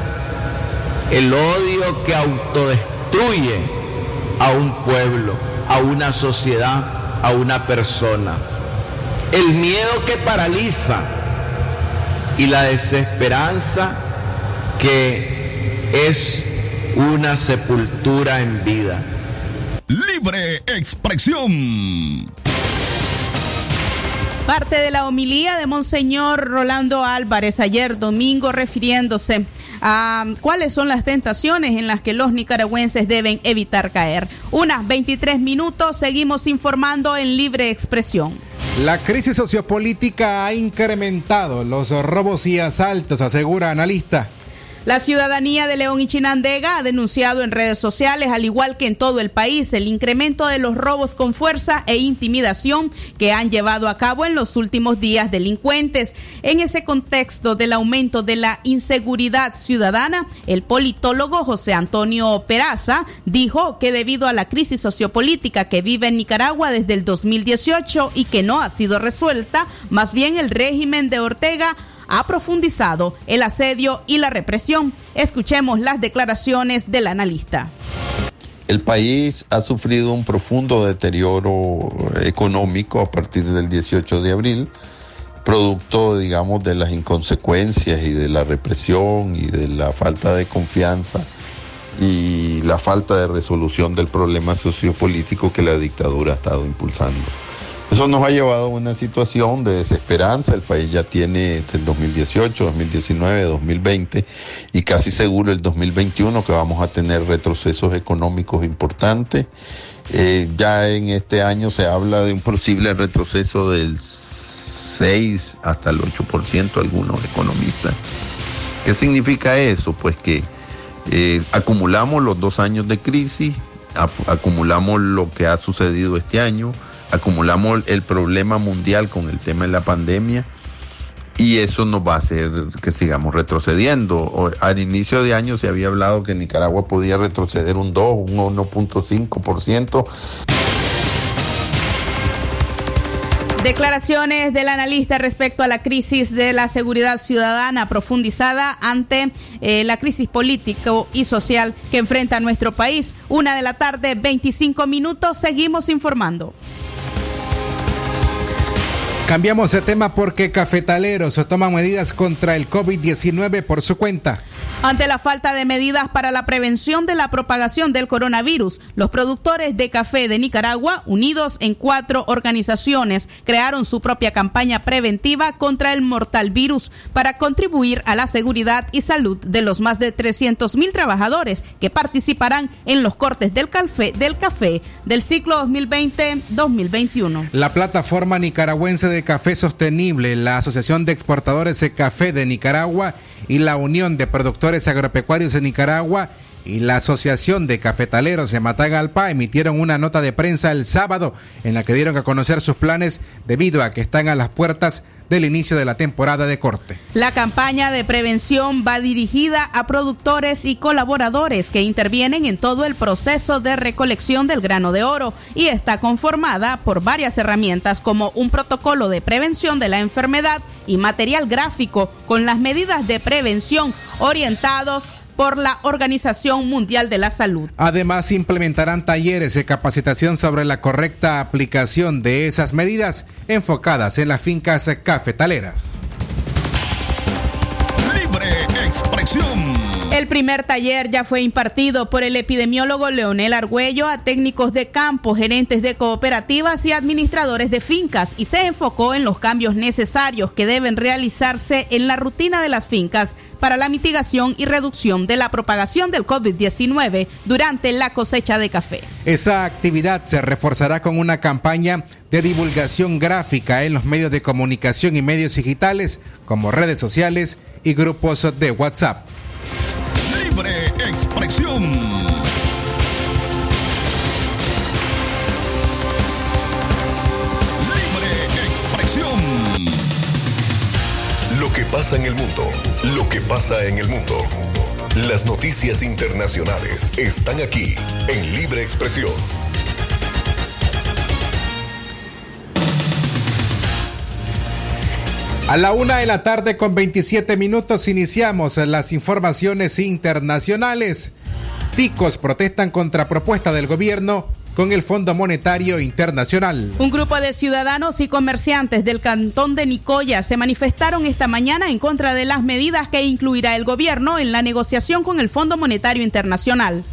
El odio que autodestruye a un pueblo, a una sociedad, a una persona. El miedo que paraliza y la desesperanza que es una sepultura en vida. Libre expresión. Parte de la homilía de Monseñor Rolando Álvarez ayer domingo refiriéndose a cuáles son las tentaciones en las que los nicaragüenses deben evitar caer. Unas 23 minutos, seguimos informando en libre expresión. La crisis sociopolítica ha incrementado los robos y asaltos, asegura analista. La ciudadanía de León y Chinandega ha denunciado en redes sociales, al igual que en todo el país, el incremento de los robos con fuerza e intimidación que han llevado a cabo en los últimos días delincuentes. En ese contexto del aumento de la inseguridad ciudadana, el politólogo José Antonio Peraza dijo que debido a la crisis sociopolítica que vive en Nicaragua desde el 2018 y que no ha sido resuelta, más bien el régimen de Ortega ha profundizado el asedio y la represión. Escuchemos las declaraciones del analista. El país ha sufrido un profundo deterioro económico a partir del 18 de abril, producto, digamos, de las inconsecuencias y de la represión y de la falta de confianza y la falta de resolución del problema sociopolítico que la dictadura ha estado impulsando. Eso nos ha llevado a una situación de desesperanza. El país ya tiene el 2018, 2019, 2020 y casi seguro el 2021 que vamos a tener retrocesos económicos importantes. Eh, ya en este año se habla de un posible retroceso del 6 hasta el 8% algunos economistas. ¿Qué significa eso? Pues que eh, acumulamos los dos años de crisis, acumulamos lo que ha sucedido este año, acumulamos el problema mundial con el tema de la pandemia y eso nos va a hacer que sigamos retrocediendo. Al inicio de año se había hablado que Nicaragua podía retroceder un 2, un 1.5%. Declaraciones del analista respecto a la crisis de la seguridad ciudadana profundizada ante eh, la crisis político y social que enfrenta nuestro país. Una de la tarde, 25 minutos, seguimos informando. Cambiamos de tema porque cafetaleros toman medidas contra el COVID-19 por su cuenta. Ante la falta de medidas para la prevención de la propagación del coronavirus, los productores de café de Nicaragua, unidos en cuatro organizaciones, crearon su propia campaña preventiva contra el mortal virus para contribuir a la seguridad y salud de los más de 300 mil trabajadores que participarán en los cortes del café del, café del ciclo 2020-2021. La plataforma nicaragüense de café sostenible, la Asociación de Exportadores de Café de Nicaragua y la Unión de Productores Agropecuarios de Nicaragua y la Asociación de Cafetaleros de Matagalpa emitieron una nota de prensa el sábado en la que dieron a conocer sus planes debido a que están a las puertas del inicio de la temporada de corte. La campaña de prevención va dirigida a productores y colaboradores que intervienen en todo el proceso de recolección del grano de oro y está conformada por varias herramientas como un protocolo de prevención de la enfermedad y material gráfico con las medidas de prevención orientados por la Organización Mundial de la Salud. Además, implementarán talleres de capacitación sobre la correcta aplicación de esas medidas enfocadas en las fincas cafetaleras. Libre expresión. El primer taller ya fue impartido por el epidemiólogo Leonel Argüello a técnicos de campo, gerentes de cooperativas y administradores de fincas y se enfocó en los cambios necesarios que deben realizarse en la rutina de las fincas para la mitigación y reducción de la propagación del COVID-19 durante la cosecha de café. Esa actividad se reforzará con una campaña de divulgación gráfica en los medios de comunicación y medios digitales como redes sociales y grupos de WhatsApp. Libre expresión. Libre expresión. Lo que pasa en el mundo, lo que pasa en el mundo. Las noticias internacionales están aquí en Libre Expresión. A la una de la tarde con 27 minutos iniciamos las informaciones internacionales. Ticos protestan contra propuesta del gobierno con el Fondo Monetario Internacional. Un grupo de ciudadanos y comerciantes del cantón de Nicoya se manifestaron esta mañana en contra de las medidas que incluirá el gobierno en la negociación con el Fondo Monetario Internacional.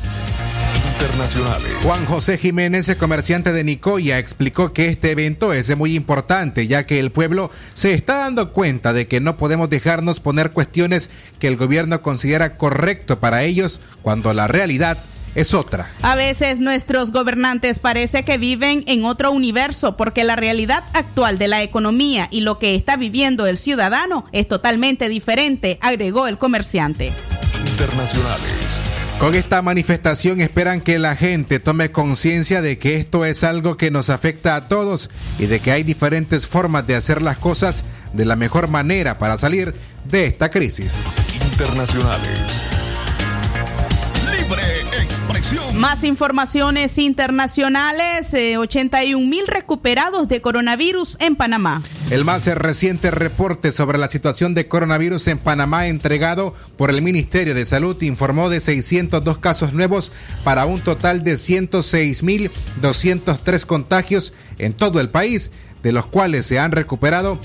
Internacionales. Juan José Jiménez, comerciante de Nicoya, explicó que este evento es muy importante ya que el pueblo se está dando cuenta de que no podemos dejarnos poner cuestiones que el gobierno considera correcto para ellos cuando la realidad es otra. A veces nuestros gobernantes parece que viven en otro universo porque la realidad actual de la economía y lo que está viviendo el ciudadano es totalmente diferente, agregó el comerciante. Internacionales. Con esta manifestación esperan que la gente tome conciencia de que esto es algo que nos afecta a todos y de que hay diferentes formas de hacer las cosas de la mejor manera para salir de esta crisis. Internacionales. Libre expresión. Más informaciones internacionales, eh, 81 mil recuperados de coronavirus en Panamá. El más reciente reporte sobre la situación de coronavirus en Panamá entregado por el Ministerio de Salud informó de 602 casos nuevos para un total de 106.203 contagios en todo el país, de los cuales se han recuperado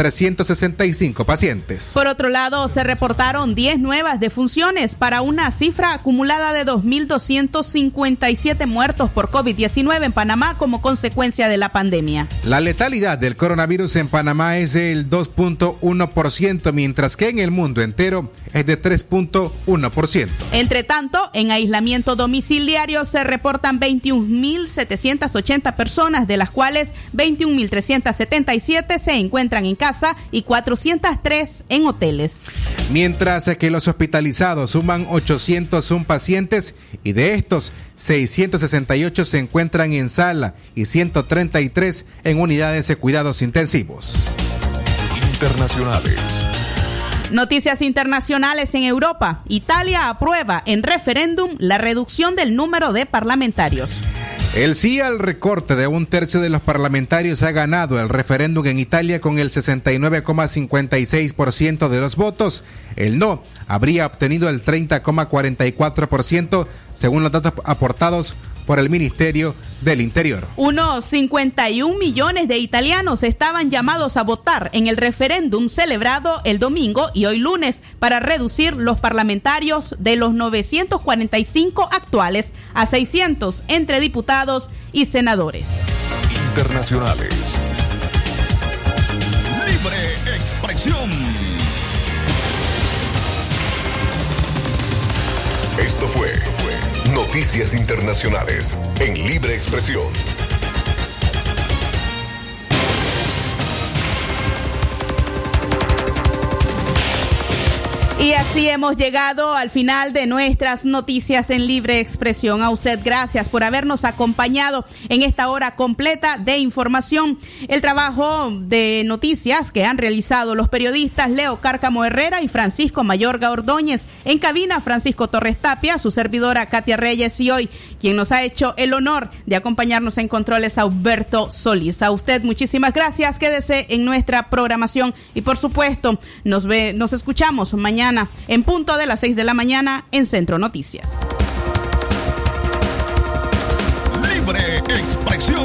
81.365 pacientes. Por otro lado, se reportaron 10 nuevas defunciones para una cifra acumulada de 2.257 muertos por COVID-19 en Panamá como consecuencia de la pandemia. La letalidad del coronavirus en Panamá es del 2.1%, mientras que en el mundo entero es de 3.1%. Entre tanto, en aislamiento domiciliario se reportan 21.780 personas, de las cuales 21.377 se encuentran en casa y 403 en hoteles. Mientras que los hospitalizados suman 801 pacientes y de estos 668 se encuentran en sala y 133 en unidades de cuidados intensivos. Internacionales. Noticias internacionales en Europa. Italia aprueba en referéndum la reducción del número de parlamentarios. El sí al recorte de un tercio de los parlamentarios ha ganado el referéndum en Italia con el 69,56% de los votos. El no habría obtenido el 30,44% según los datos aportados por el Ministerio del Interior. Unos 51 millones de italianos estaban llamados a votar en el referéndum celebrado el domingo y hoy lunes para reducir los parlamentarios de los 945 actuales a 600 entre diputados y senadores. Internacionales. Libre expresión. Esto fue Noticias Internacionales en Libre Expresión. Y así hemos llegado al final de nuestras noticias en libre expresión. A usted gracias por habernos acompañado en esta hora completa de información. El trabajo de noticias que han realizado los periodistas Leo Cárcamo Herrera y Francisco Mayorga Ordóñez. En cabina, Francisco Torres Tapia, su servidora Katia Reyes y hoy quien nos ha hecho el honor de acompañarnos en controles Alberto Solís. A usted muchísimas gracias. Quédese en nuestra programación y por supuesto nos ve, nos escuchamos mañana en punto de las 6 de la mañana en Centro Noticias. Libre expresión.